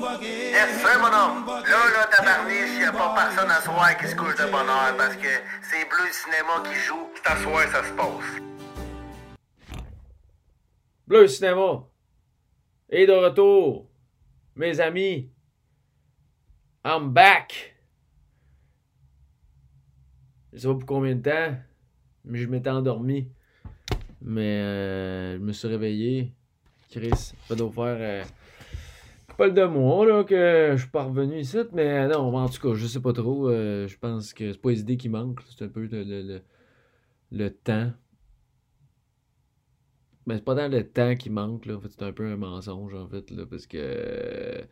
Yes, sir, mon homme. Là, là, tabarniche, y a pas personne à soir qui se couche de bonheur parce que c'est Bleu Cinéma qui joue. C'est à soir, ça se passe. Bleu Cinéma. Et de retour, mes amis. I'm back. Je sais pas pour combien de temps, mais je m'étais endormi. Mais euh, je me suis réveillé. Chris, doit faire euh, pas de mois là, que je suis pas revenu ici. Mais non, en tout cas, je sais pas trop. euh, je pense que c'est pas les idées qui manquent. C'est un peu le, le, le- le temps. Mais c'est pas tant le temps qui manque, là. En fait, c'est un peu un mensonge, en fait, là, parce que...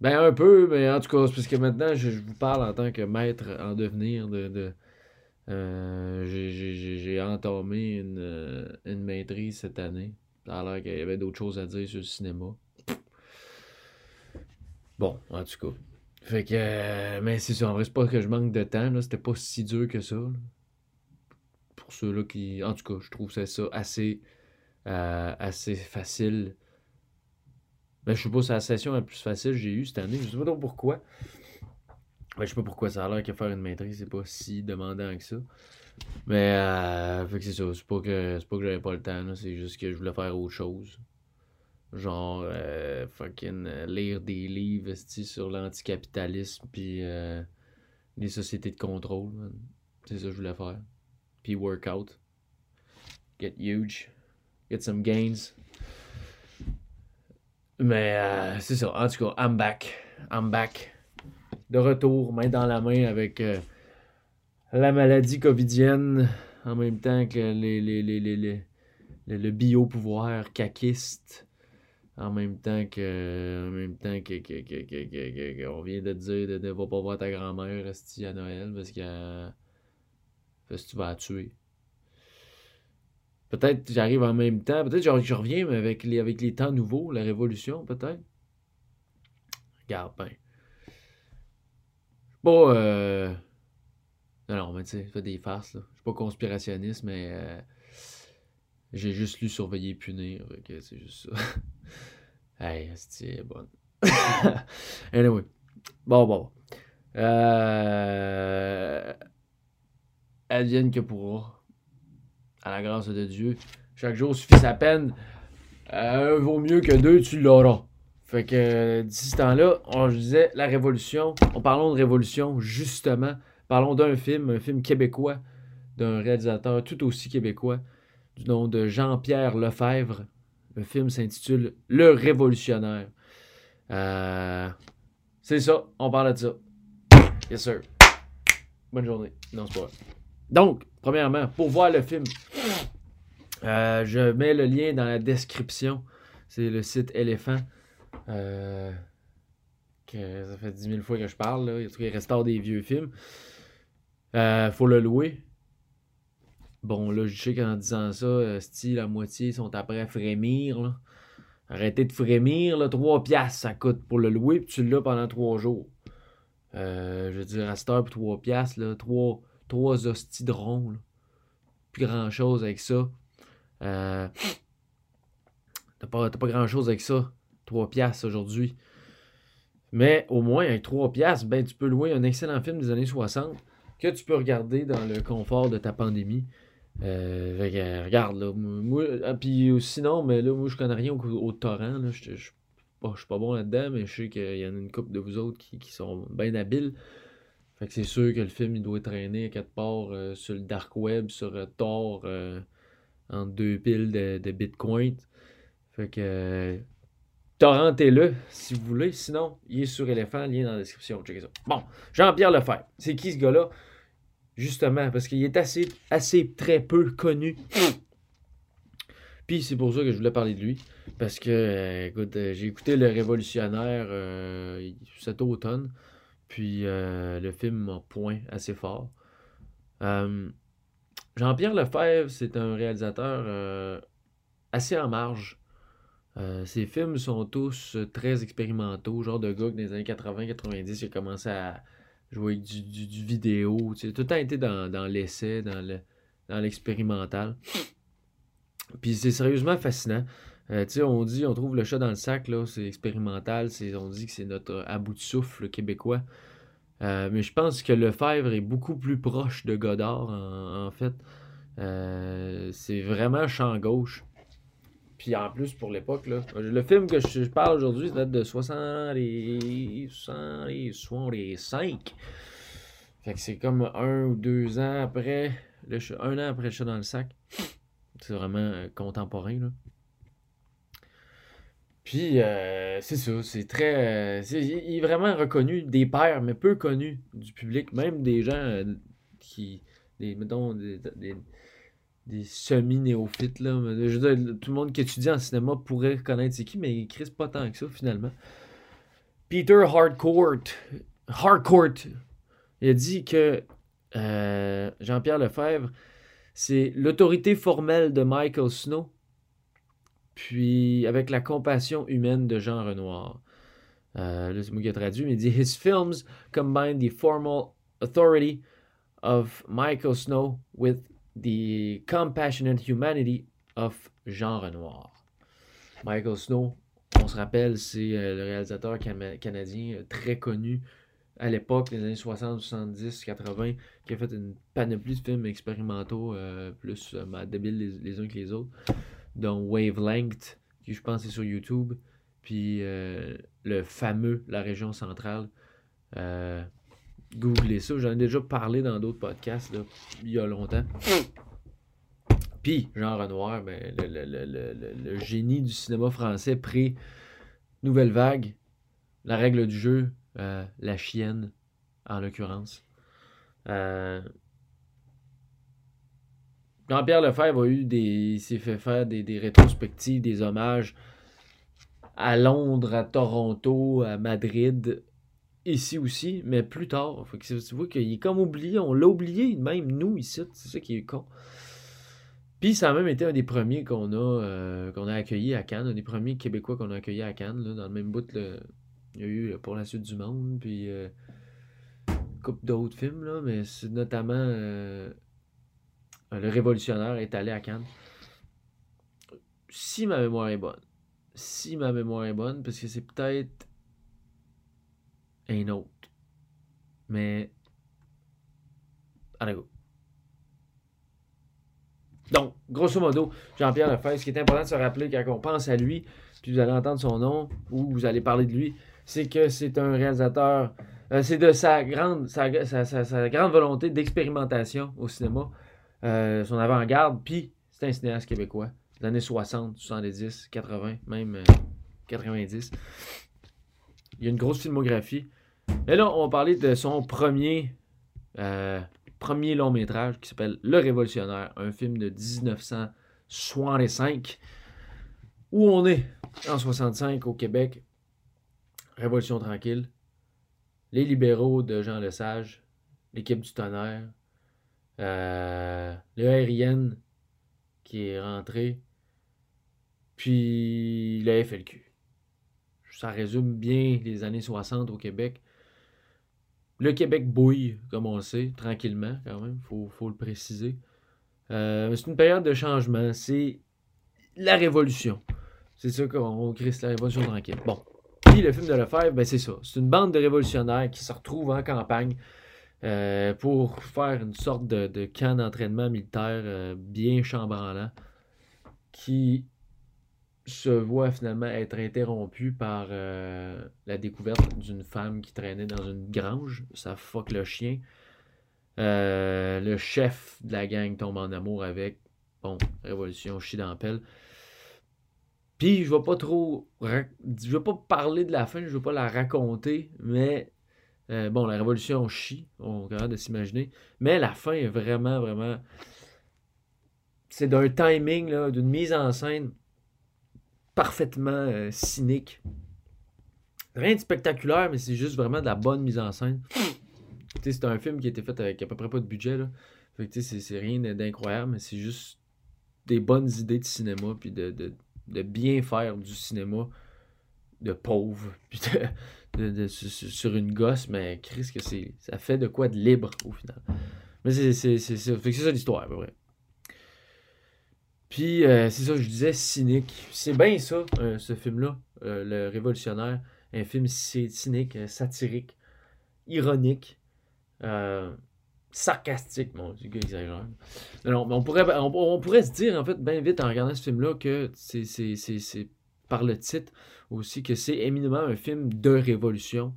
Ben, un peu, mais en tout cas, parce que maintenant, je, vous parle en tant que maître en devenir de... de euh, j'ai- entamé une, euh, une maîtrise cette année. Ça a l'air qu'il y avait d'autres choses à dire sur le cinéma. Bon, en tout cas. Fait que... euh, mais c'est ça, en vrai, c'est pas que je manque de temps, là. C'était pas si dur que ça. Pour ceux-là qui... En tout cas, je trouve ça, assez... euh, assez facile. Ben, je sais pas, c'est la session la plus facile que j'ai eue cette année. Je sais pas trop pourquoi. Ben, je sais pas pourquoi ça a l'air que faire une maîtrise, c'est pas si demandant que ça. Mais, euh, fait que c'est ça. C'est pas que, c'est pas que j'avais pas le temps. C'est juste que je voulais faire autre chose. Genre, euh, fucking euh, lire des livres sur l'anticapitalisme puis euh, les sociétés de contrôle. C'est ça que je voulais faire. Puis workout. Get huge. Get some gains. Mais c'est ça. En tout cas, I'm back. I'm back. De retour, main dans la main avec la maladie covidienne en même temps que les, les, les, les, les- le, le bio-pouvoir caquiste. En même temps que. En même temps que. que, que, que, que- que- que- on vient de dire de ne pas voir ta grand-mère à Noël parce qu'elle. Parce que tu vas la tuer. Peut-être que j'arrive en même temps. Peut-être que je, je reviens mais avec les, avec les temps nouveaux, la révolution, peut-être. Regarde, ben. Pas. Euh... Non, non, mais tu sais, fais des farces, là. Je suis pas conspirationniste, mais. euh, J'ai juste lu Surveiller et punir. que c'est juste ça. hey, c'est bonne. anyway. Bon, bon. Euh... Advienne que pourra. À la grâce de Dieu. Chaque jour suffit sa peine. Euh, un vaut mieux que deux, tu l'auras. Fait que d'ici ce temps-là, on je disais la révolution. On parlons de révolution, justement. Parlons d'un film, un film québécois, d'un réalisateur tout aussi québécois, du nom de Jean-Pierre Lefebvre. Le film s'intitule Le Révolutionnaire. Euh, c'est ça, on parle de ça. Yes, sir. Bonne journée. Non, c'est pas vrai. Donc, premièrement, pour voir le film, euh, je mets le lien dans la description. C'est le site Éléphant. Euh, que ça fait 10 000 fois que je parle. Là. Il restaure des vieux films. Euh, faut le louer. Bon, là, je sais qu'en disant ça, euh, style, la moitié sont après à frémir. Arrêtez de frémir, là, 3 piastres ça coûte pour le louer, puis tu l'as pendant 3 jours. Euh, je veux dire, à cette heure, pour 3 piastres, là, 3, 3 hosties de rond. Plus grand chose avec ça. Euh, t'as pas, pas grand chose avec ça. 3 piastres aujourd'hui. Mais au moins, avec 3 piastres, ben, tu peux louer un excellent film des années 60 que tu peux regarder dans le confort de ta pandémie. Euh, euh, regarde, là. Moi, ah, puis sinon, mais là, moi, je connais rien au, torrent. Là. Je, je, suis pas bon là-dedans, mais je sais qu'il y en a une couple de vous autres qui, qui sont bien habiles. Fait que c'est sûr que le film, il doit traîner à quelque part euh, sur le dark web, sur euh, euh, en deux piles de, de Bitcoin. Fait que. Torrentez-le si vous voulez. Sinon, il est sur Elephant, lien dans la description. Bon, Jean-Pierre Lefebvre. C'est qui ce gars-là? Justement, parce qu'il est assez, très peu connu. Puis c'est pour ça que je voulais parler de lui. Parce que, euh, écoute, euh, j'ai écouté Le Révolutionnaire euh, cet automne. Puis le film m'a point assez fort. Jean-Pierre Lefebvre, c'est un réalisateur assez en marge. Ses films sont tous très expérimentaux, genre de gars que dans les années 80-90, il a commencé à jouer avec du, du- vidéo. tu sais, Tout temps été dans, dans l'essai, dans le- dans l'expérimental. Puis c'est sérieusement fascinant. Euh, on dit, on trouve le chat dans le sac, là, c'est expérimental, on dit que c'est notre à bout de souffle québécois. Euh, mais je pense que Lefebvre est beaucoup plus proche de Godard, en, fait. Euh, c'est vraiment champ gauche. Puis en plus, pour l'époque, le film que je, parle aujourd'hui, date de 60 65. Fait que c'est comme un ou deux ans après, le un an après le chat dans le sac. C'est vraiment contemporain, là. Puis, euh, c'est ça, c'est très. Euh, il est vraiment reconnu des pères, mais peu connu du public, même des gens euh, qui. Mettons, des, semi-néophytes, là. Tout le monde qui étudie en cinéma pourrait connaître c'est qui, mais il crisse pas tant que ça, finalement. Peter Hardcourt, Hardcourt, il a dit que Jean-Pierre Lefebvre, c'est l'autorité formelle de Michael Snow puis avec la compassion humaine de Jean Renoir. Euh, là, c'est moi qui traduit, mais il dit His films combine the formal authority of Michael Snow with the compassionate humanity of Jean Renoir. Michael Snow, on se rappelle, c'est euh, le réalisateur canadien euh, très connu à l'époque, les années 60, 70, 80, qui a fait une panoplie de films expérimentaux plus débiles les, uns que les autres dont Wavelength, qui je pense est sur YouTube, puis euh, le fameux La région centrale. Euh, googlez ça, j'en ai déjà parlé dans d'autres podcasts il y a longtemps. Puis Jean Renoir, ben, le, génie du cinéma français pré-Nouvelle Vague, la règle du jeu, euh, la chienne en l'occurrence. Jean-Pierre Lefebvre a eu des. s'est fait faire des, rétrospectives, des hommages à Londres, à Toronto, à Madrid, ici aussi, mais plus tard. Fait que tu vois qu'il est comme oublié, on l'a oublié, même nous ici, c'est ça qui est con. Puis ça a même été un des premiers qu'on a, euh, a accueilli à Cannes, un des premiers Québécois qu'on a accueilli à Cannes, dans le même bout. il y a eu Pour la suite du monde, puis euh, couple d'autres films, là, mais c'est notamment euh, euh, le révolutionnaire est allé à Cannes. Si ma mémoire est bonne, si ma mémoire est bonne, parce que c'est peut-être un autre. Mais. Allez, go. Donc, grosso modo, Jean-Pierre Lefebvre, ce qui est important de se rappeler quand on pense à lui, puis vous allez entendre son nom, ou vous allez parler de lui, c'est que c'est un réalisateur. Euh, c'est de sa grande, sa grande volonté d'expérimentation au cinéma. Euh, son avant-garde, puis c'est un cinéaste québécois, des années 60, 70, 80, même 90. Euh, Il y a une grosse filmographie. Et là, on va parler de son premier, euh, premier long métrage qui s'appelle Le Révolutionnaire, un film de 1965, où on est en 65 au Québec. Révolution tranquille. Les libéraux de Jean Lesage, l'équipe du tonnerre, euh, le aérien qui est rentré, puis le FLQ. Ça résume bien les années 60 au Québec. Le Québec bouille, comme on le sait, tranquillement quand même, il faut, le préciser. Euh, c'est une période de changement, c'est la révolution. C'est ça qu'on crée, la révolution tranquille. Bon. Puis le film de Lefebvre, ben c'est ça. C'est une bande de révolutionnaires qui se retrouvent en campagne euh, pour faire une sorte de, camp d'entraînement militaire euh, bien chambranlant qui se voit finalement être interrompu par euh, la découverte d'une femme qui traînait dans une grange. Ça fuck le chien. le chef de la gang tombe en amour avec. Bon, révolution, chie pelle. Puis je vais pas trop. Je vais pas parler de la fin, je vais pas la raconter, mais euh, bon, la révolution chie, on capable de s'imaginer. Mais la fin est vraiment, vraiment. C'est d'un timing, d'une mise en scène parfaitement euh, cynique. Rien de spectaculaire, mais c'est juste vraiment de la bonne mise en scène. c'est un film qui a été fait avec à peu près pas de budget. C'est rien d'incroyable, mais c'est juste des bonnes idées de cinéma, puis de, de bien faire du cinéma de pauvre, puis sur une gosse, mais Chris, que ça fait de quoi de libre au final. Mais c'est, ça l'histoire, à peu près. Puis, euh, c'est ça, je disais cynique. C'est bien ça, euh, ce film-là, euh, Le Révolutionnaire. Un film cynique, satirique, ironique, sarcastique. Mon Dieu, exagère. Non, mais on pourrait, on, pourrait se dire, en fait, bien vite en regardant ce film-là, que c'est par le titre aussi, que c'est éminemment un film de révolution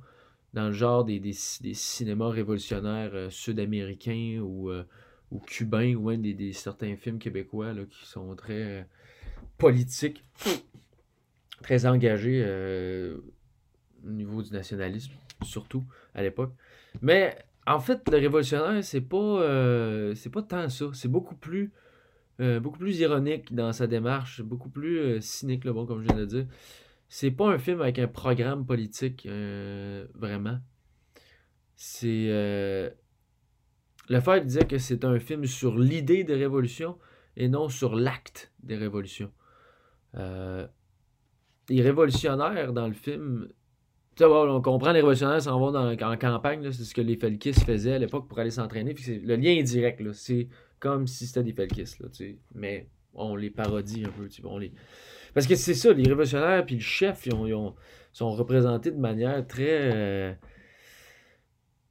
dans le genre des, des, cinémas révolutionnaires sud-américains ou ou cubains ou même des, certains films québécois là, qui sont très euh, politiques, très engagés euh, au niveau du nationalisme, surtout à l'époque. Mais en fait, le révolutionnaire, c'est pas euh, pas tant ça. C'est beaucoup plus beaucoup plus ironique dans sa démarche, beaucoup plus cynique, bon, comme je viens de dire. C'est pas un film avec un programme politique, vraiment. C'est Lefebvre disait que c'est un film sur l'idée des révolutions et non sur l'acte des révolutions. Euh, les révolutionnaires dans le film, on comprend les révolutionnaires s'en vont en campagne, c'est ce que les Felkis faisaient à l'époque pour aller s'entraîner. Le lien est direct, c'est comme si c'était des Felkis, mais on les parodie un peu. On les... Parce que c'est ça, les révolutionnaires puis le chef, ils, sont représentés de manière très. Euh,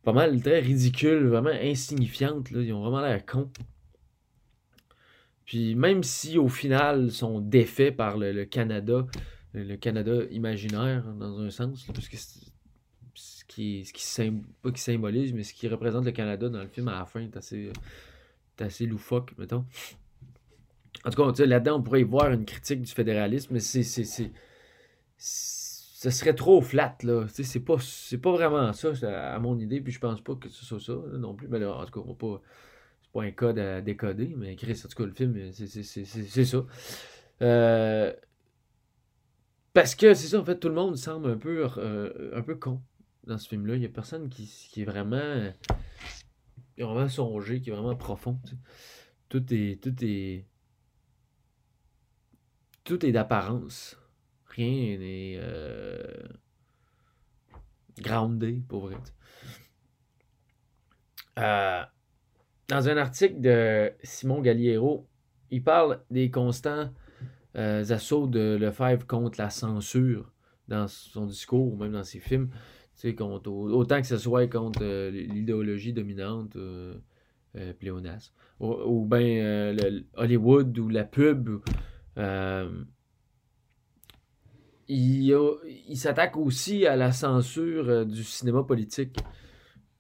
pas mal très ridicule, vraiment insignifiante. Là. Ils ont vraiment l'air cons. Puis même si au final ils sont défaits par le, Canada, le Canada imaginaire dans un sens, parce que ce qui, ce qui, pas qui symbolise, mais ce qui représente le Canada dans le film à la fin est assez loufoque, mettons. En tout cas, là-dedans, on pourrait y voir une critique du fédéralisme, mais c'est ce serait trop flat, là. C'est pas, pas vraiment ça, à mon idée, puis je pense pas que ce soit ça non plus. Mais en tout cas, pas. C'est pas un code à décoder, mais Chris, en tout cas, le film, c'est ça. Euh, parce que c'est ça, en fait, tout le monde semble un peu, euh, un peu con dans ce film-là. Il y a personne qui, qui est vraiment. Qui est vraiment songé, qui est vraiment profond. Tout est. Tout est. Tout est d'apparence. Rien n'est euh, groundé, pour vrai. Euh, dans un article de Simon Galliero, il parle des constants euh, assauts de Lefebvre contre la censure dans son discours ou même dans ses films. Contre, autant que ce soit contre l'idéologie dominante pléonasme. Ou, bien Hollywood ou la pub il, s'attaque aussi à la censure euh, du cinéma politique.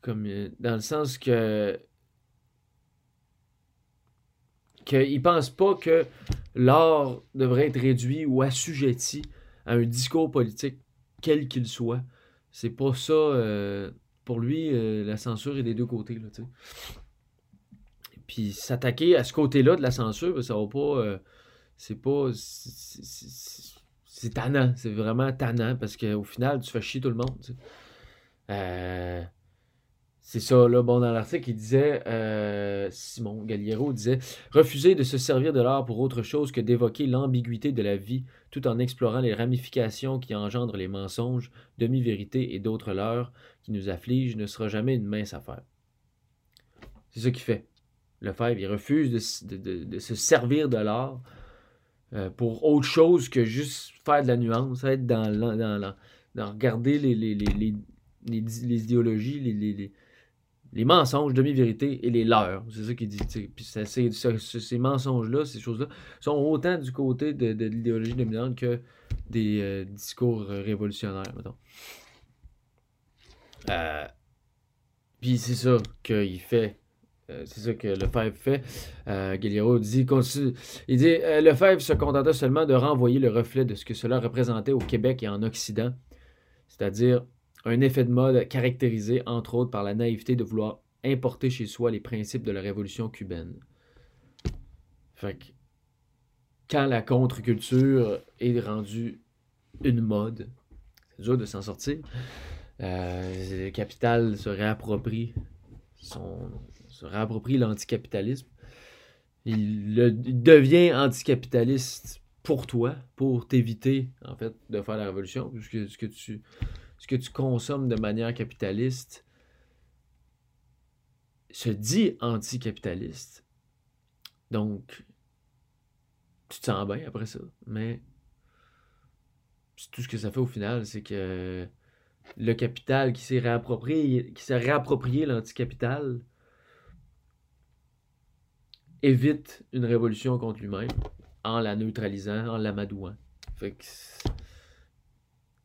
Comme, euh, dans le sens que qu'il pense pas que l'art devrait être réduit ou assujetti à un discours politique, quel qu'il soit. C'est pas ça. Euh, pour lui, la censure est des deux côtés. Là, Puis s'attaquer à ce côté-là de la censure, ça va pas. c'est pas c'est tannant. C'est vraiment tannant parce qu'au final, tu fais chier tout le monde. Euh, c'est ça, là, bon, dans l'article, il disait, euh, Simon Galliero disait, refuser de se servir de l'art pour autre chose que d'évoquer l'ambiguïté de la vie, tout en explorant les ramifications qui engendrent les mensonges, demi-vérités et d'autres leurres qui nous affligent, ne sera jamais une mince affaire. C'est ce qu'il fait. Lefebvre, il refuse de se servir de l'art euh, pour autre chose que juste faire de la nuance, être dans, dans, dans, regarder les, les, les, les idéologies, les, mensonges, demi-vérités et les leurs. C'est ça qu'il dit. Puis ces mensonges-là, ces choses-là, sont autant du côté de, l'idéologie dominante que des euh, discours révolutionnaires, mettons. Euh, puis c'est ça qu'il fait euh, c'est ça que Lefebvre fait. Euh, dit, il dit euh, Lefebvre se contenta seulement de renvoyer le reflet de ce que cela représentait au Québec et en Occident, c'est-à-dire un effet de mode caractérisé entre autres par la naïveté de vouloir importer chez soi les principes de la révolution cubaine. Fait que, quand la contre-culture est rendue une mode, c'est dur de s'en sortir. Euh, le capital se réapproprie son, se réapproprie l'anticapitalisme. Il, devient anticapitaliste pour toi, pour t'éviter, en fait, de faire la révolution. Puisque ce que tu, consommes de manière capitaliste se dit anticapitaliste. Donc, tu te sens bien après ça. Mais tout ce que ça fait au final, c'est que le capital qui s'est réapproprié, qui s'est réapproprié l'anticapital évite une révolution contre lui-même en la neutralisant, en l'amadouant. Fait que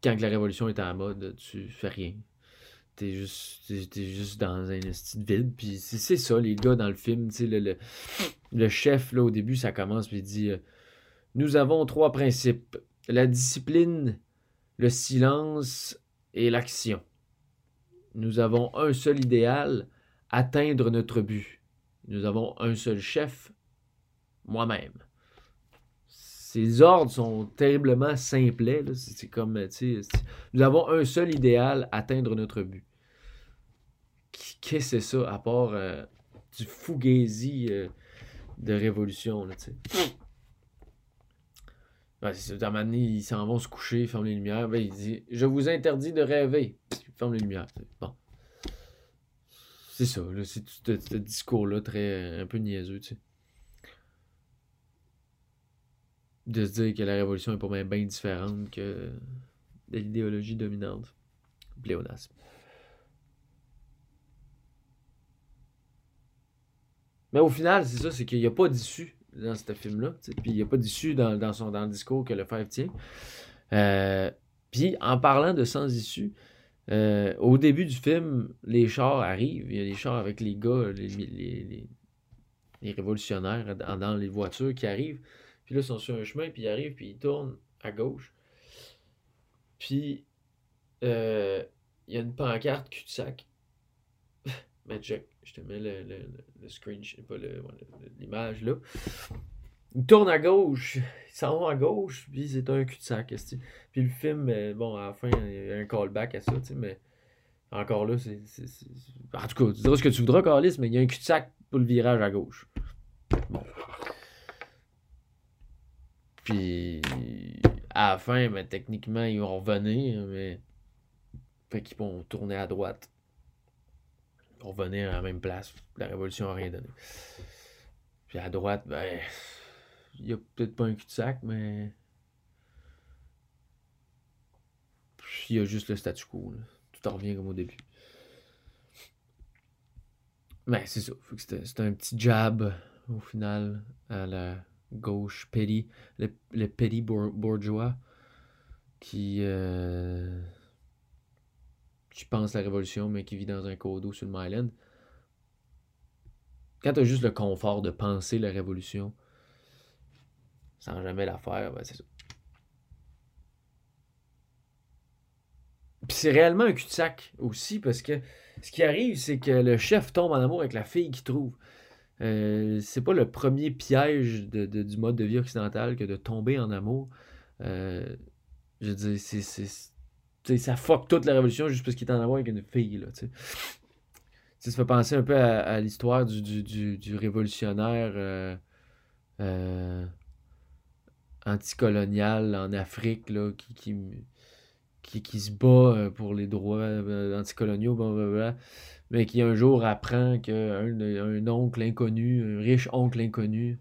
quand la révolution est en mode, tu fais rien. T'es juste, juste dans un style vide. Puis c'est ça, les gars, dans le film. Le, le, le, chef, là, au début, ça commence, puis il dit euh, Nous avons trois principes la discipline, le silence et l'action. Nous avons un seul idéal atteindre notre but. Nous avons un seul chef moi-même ces ordres sont terriblement simplets. C'est comme, nous avons un seul idéal, atteindre notre but. Qu'est-ce que c'est ça, à part euh, du fougazi euh, de révolution, là, tu ça, ils s'en vont se coucher, ferment les lumières. Ben, il dit Je vous interdis de rêver. Ferme les lumières. Bon. C'est ça, c'est tout ce, discours-là, très un peu niaiseux, tu sais. de se dire que la révolution est pour moi bien différente que de l'idéologie dominante. Pléonasme. Mais au final, c'est ça, c'est qu'il n'y a pas d'issue dans ce film-là. Puis il n'y a pas d'issue dans, son, dans le discours que le Fèvre tient. Euh, puis en parlant de sans issue, euh, au début du film, les chars arrivent. Il y a des chars avec les gars, les, révolutionnaires dans les voitures qui arrivent. Puis là, ils sont sur un chemin, puis ils arrivent, puis ils tournent à gauche. Puis, euh, il y a une pancarte cul-de-sac. Check, je te mets le screen, je sais pas, l'image là. Ils tournent à gauche, ils s'en vont à gauche, puis c'est un cul-de-sac. Puis le film, euh, bon, à la fin, il y a un callback à ça, tu sais, mais encore là, c'est. En tout cas, tu diras ce que tu voudras, Carlis, mais il y a un cul-de-sac pour le virage à gauche. Bon. Puis à la fin, ben, techniquement, ils vont revenir, mais. Fait qu'ils vont tourner à droite. Ils vont revenir à la même place. La révolution n'a rien donné. Puis à droite, ben. Il n'y a peut-être pas un cul-de-sac, mais. Il y a juste le statu quo. Tout en revient comme au début. Mais c'est ça. C'était un petit jab au final à la gauche petit, le, le petit bourgeois qui, euh, qui pense la révolution, mais qui vit dans un codo sur le Myland. Quand tu as juste le confort de penser la révolution sans jamais la faire, ben c'est ça. Puis c'est réellement un cul-de-sac aussi, parce que ce qui arrive, c'est que le chef tombe en amour avec la fille qu'il trouve. Euh, c'est pas le premier piège du mode de vie occidental que de tomber en amour. Euh, je veux dire, c'est, ça fuck toute la révolution juste parce qu'il est en amour avec une fille. Là, ça fait penser un peu à, l'histoire du, du, révolutionnaire euh, anticolonial en Afrique là, qui, qui, qui, qui, se bat pour les droits anticoloniaux. Blablabla mais qui un jour apprend qu'un un oncle inconnu, un riche oncle inconnu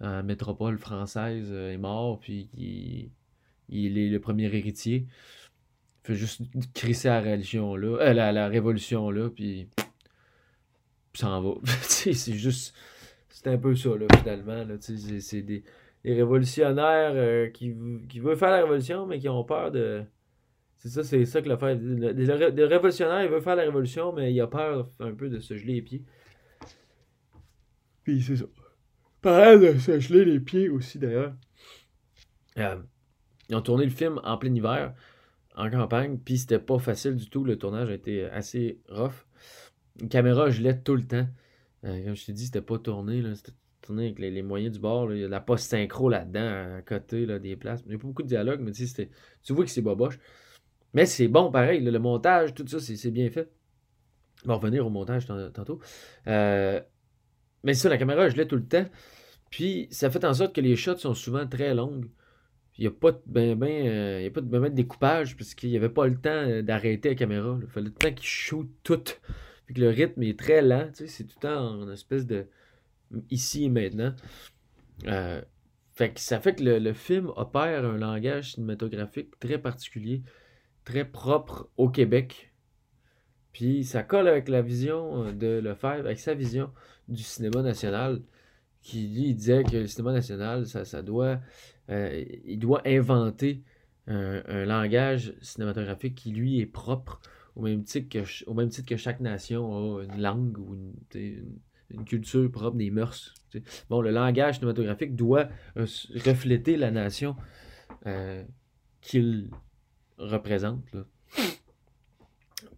en métropole française euh, est mort, puis il, il est le premier héritier. Il fait juste crisser la religion là, euh, la, la, révolution là, puis s'en va. c'est juste. C'est un peu ça, là, finalement. Là, c'est des, des révolutionnaires euh, qui, qui veulent faire la révolution, mais qui ont peur de c'est ça, c'est ça que l'affaire. Le, révolutionnaire, il veut faire la révolution, mais il a peur un peu de se geler les pieds. Puis c'est ça. Pareil de se geler les pieds aussi, d'ailleurs. Euh, ils ont tourné le film en plein hiver, en campagne, puis c'était pas facile du tout. Le tournage a été assez rough. Une caméra gelait tout le temps. Euh, comme je t'ai dit, c'était pas tourné. C'était avec les, moyens du bord. Il y a de la post synchro là-dedans, à côté des places. Il n'y a pas beaucoup de dialogue, mais tu vois que c'est boboche. Mais c'est bon pareil, le, montage, tout ça, c'est bien fait. On va revenir au montage tantôt. Euh, mais ça, la caméra, je l'ai tout le temps. Puis ça fait en sorte que les shots sont souvent très longues. Il n'y a pas de ben, ben, euh, il y a pas de, ben, ben découpage parce qu'il n'y avait pas le temps euh, d'arrêter la caméra. Il fallait le temps qu'il shoot tout. Puis que le rythme est très lent. c'est tout le temps en espèce de ici et maintenant. fait Fait que ça fait que le, le film opère un langage cinématographique très particulier, très propre au Québec. Puis ça colle avec la vision euh, de Lefebvre, avec sa vision du cinéma national, qui lui disait que le cinéma national, ça, ça doit, euh, il doit inventer un, un langage cinématographique qui lui est propre, au même titre que, même titre que chaque nation a une langue ou une- une culture propre, des mœurs. Bon, le langage cinématographique doit euh, refléter la nation euh, qu'il représente. Là.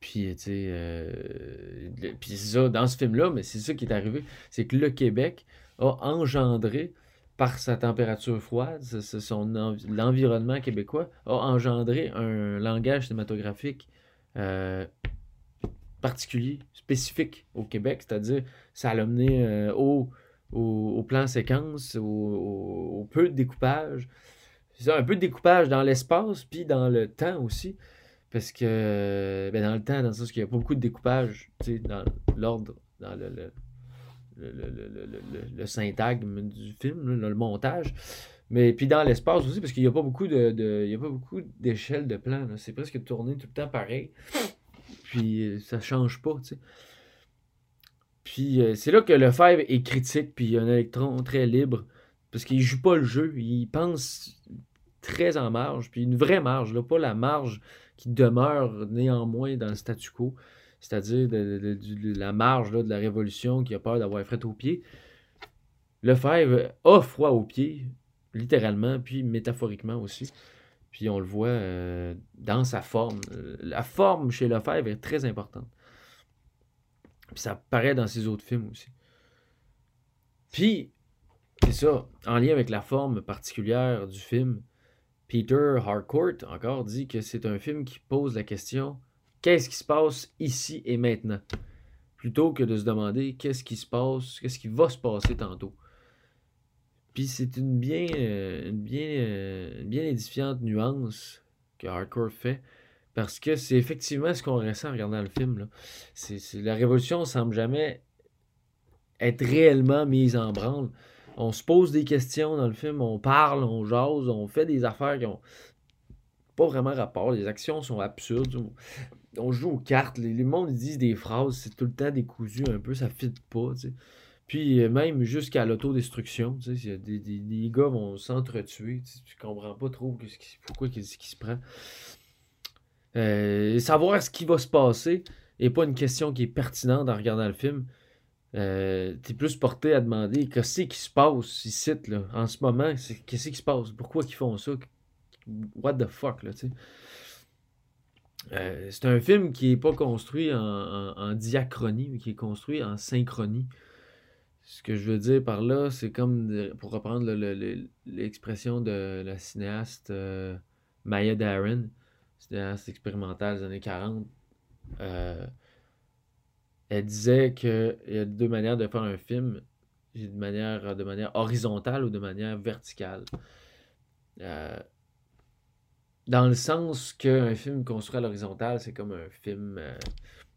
Puis, tu sais, euh, puis ça, dans ce film-là, mais c'est ça qui est arrivé, c'est que le Québec a engendré, par sa température froide, son envi- l'environnement québécois, a engendré un langage cinématographique euh, particulier, spécifique au Québec, c'est-à-dire ça l'a mené euh, au, plan séquence, au, peu de découpage. C'est un peu de découpage dans l'espace, puis dans le temps aussi. Parce que, ben dans le temps, dans le sens qu'il n'y a pas beaucoup de découpage, dans l'ordre, dans le, le, syntagme du film, là, le montage. Mais puis dans l'espace aussi, parce qu'il n'y a pas beaucoup de, de- il de plan. là. C'est presque tourné tout le temps pareil. Puis euh, ça change pas, tu sais. Puis euh, c'est là que Lefebvre est critique, puis il y a un électron très libre. Parce qu'il joue pas le jeu, il pense très en marge, puis une vraie marge, là, pas la marge qui demeure néanmoins dans le statu quo, c'est-à-dire de, la marge là, de la révolution qui a peur d'avoir fret aux pieds. Lefebvre a froid aux pieds, littéralement, puis métaphoriquement aussi. Puis on le voit euh, dans sa forme. Euh, La forme chez Lefebvre est très importante. Puis ça paraît dans ses autres films aussi. Puis, c'est ça, en lien avec la forme particulière du film, Peter Harcourt encore dit que c'est un film qui pose la question qu'est-ce qui se passe ici et maintenant? Plutôt que de se demander qu'est-ce qui se passe, qu'est-ce qui va se passer tantôt? Puis c'est une bien, euh, une bien, euh, une bien édifiante nuance que Harcourt fait parce que c'est effectivement ce qu'on ressent en regardant le film. Là. La révolution semble jamais être réellement mise en branle. On se pose des questions dans le film, on parle, on jase, on fait des affaires qui ont pas vraiment rapport. Les actions sont absurdes. On, joue aux cartes. Les, les mondes disent des phrases, c'est tout le temps décousu un peu, ça fit pas. Puis euh, même jusqu'à l'autodestruction, tu sais, a des, des, des gars vont s'entretuer. Tu, comprends pas trop pourquoi qu'est-ce qui se prend. Euh, savoir ce qui va se passer n'est pas une question qui est pertinente en regardant le film. Euh, t'es plus porté à demander qu'est-ce qui se passe ici, là, en ce moment, qu'est-ce qui se passe, pourquoi ils font ça, what the fuck, là, tu sais. Euh, c'est un film qui est pas construit en diachronie, mais qui est construit en synchronie. Ce que je veux dire par là, c'est comme, de- pour reprendre le- le- l'expression de la cinéaste euh, Maya Deren, cinéaste expérimentale des années 40, euh, elle disait qu'il y a deux manières de faire un film, de manière, de manière horizontale ou de manière verticale. Euh, dans le sens qu'un film construit à l'horizontale, c'est comme un film euh,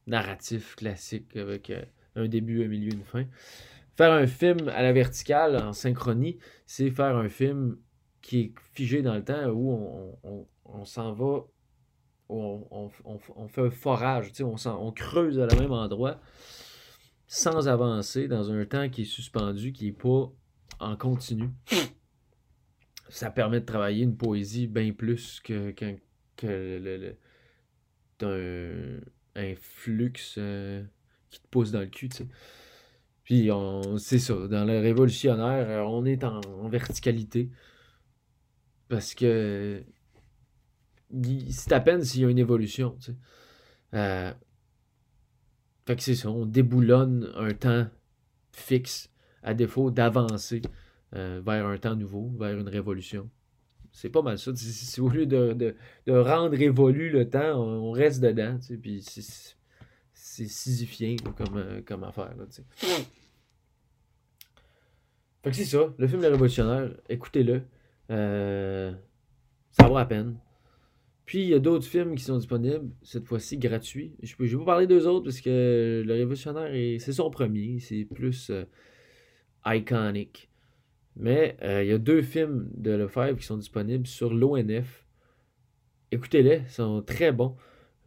narratif classique avec euh, un début, un milieu, une fin. Faire un film à la verticale, en synchronie, c'est faire un film qui est figé dans le temps où on, on- on s'en va, où on, on- fait un forage, on, creuse à le même endroit sans avancer dans un temps qui est suspendu, qui n'est pas en continu. Ça permet de travailler une poésie bien plus que, que, un, flux euh, qui te pousse dans le cul, tu sais. Puis on, c'est ça, dans le révolutionnaire, euh, on est en, verticalité. Parce que c'est à peine s'il y a une évolution, tu sais. Euh, fait que c'est ça, on déboulonne un temps fixe à défaut d'avancer euh, vers un temps nouveau, vers une révolution. C'est pas mal ça. C'est- au lieu de, rendre évolué le temps, on, reste dedans, tu sais, c'est, sisyphien comme, euh, comme affaire, là. Fait que c'est ça, le film Le Révolutionnaire, écoutez-le. Euh, ça vaut la peine. Puis il y a d'autres films qui sont disponibles, cette fois-ci gratuits. Je ne vais pas parler d'eux autres parce que Le Révolutionnaire, est- c'est son premier. C'est plus euh, iconique. Mais il y a deux films de Lefebvre qui sont disponibles sur l'ONF. Écoutez-les, ils sont très bons.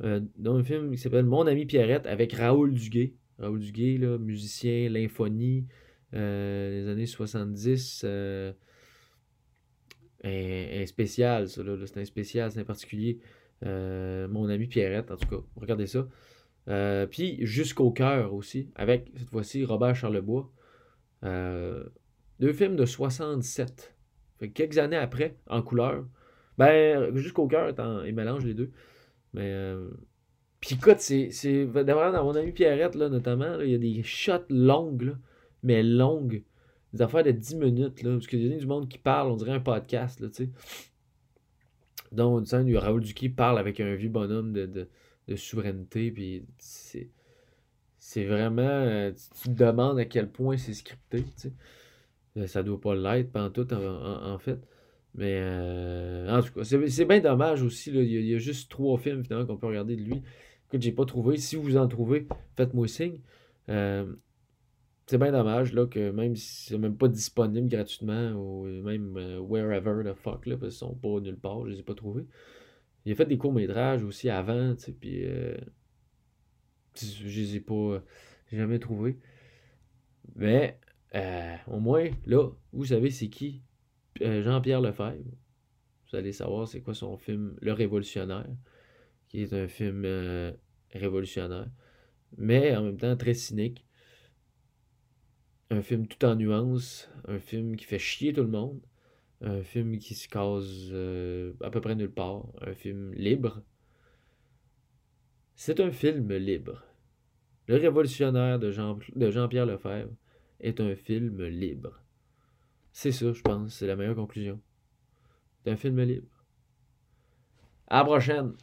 Euh, dans un film qui s'appelle Mon ami Pierrette avec Raoul Duguay. Raoul Duguay, là, musicien, l'infonie, euh, des années 70. Euh, un, spécial, ça, là, c'est un spécial, c'est un particulier. Mon ami Pierrette, en tout cas. Regardez ça. puis Jusqu'au cœur aussi, avec cette fois-ci Robert Charlebois. deux films de 67. Fait quelques années après, en couleur. Ben, Jusqu'au cœur, il mélange les deux. Mais. Euh... Puis écoute, c'est. D'abord, dans mon ami Pierrette, là, notamment, il y a des shots longues, là, mais longues. Des affaires de 10 minutes, là. Parce qu'il y a du monde qui parle, on dirait un podcast, là, tu sais. Donc, il y a Raoul Duquet parle avec un vieux bonhomme de, de, souveraineté, puis c'est. C'est vraiment. Euh, tu, te demandes à quel point c'est scripté, tu sais. Euh, ça doit pas l'être, en tout, en fait. Mais euh, en tout cas, c'est bien dommage aussi. Là. Il, y a, juste trois films finalement qu'on peut regarder de lui. que j'ai pas trouvé. Si vous en trouvez, faites-moi signe. Euh, c'est bien dommage là, que même si c'est même pas disponible gratuitement ou même euh, wherever the fuck, là, parce qu'ils sont pas nulle part, je les ai pas trouvés. Il a fait des courts-métrages aussi avant, puis je les ai pas jamais trouvés. Mais au moins, là, vous savez c'est qui Jean-Pierre Lefebvre. Vous allez savoir c'est quoi son film Le Révolutionnaire, qui est un film euh, révolutionnaire, mais en même temps très cynique. Un film tout en nuances, un film qui fait chier tout le monde, un film qui se cause euh, à peu près nulle part, un film libre. C'est un film libre. Le Révolutionnaire de Jean-Pierre Lefebvre est un film libre. C'est ça, je pense. C'est la meilleure conclusion. C'est un film libre. À la prochaine!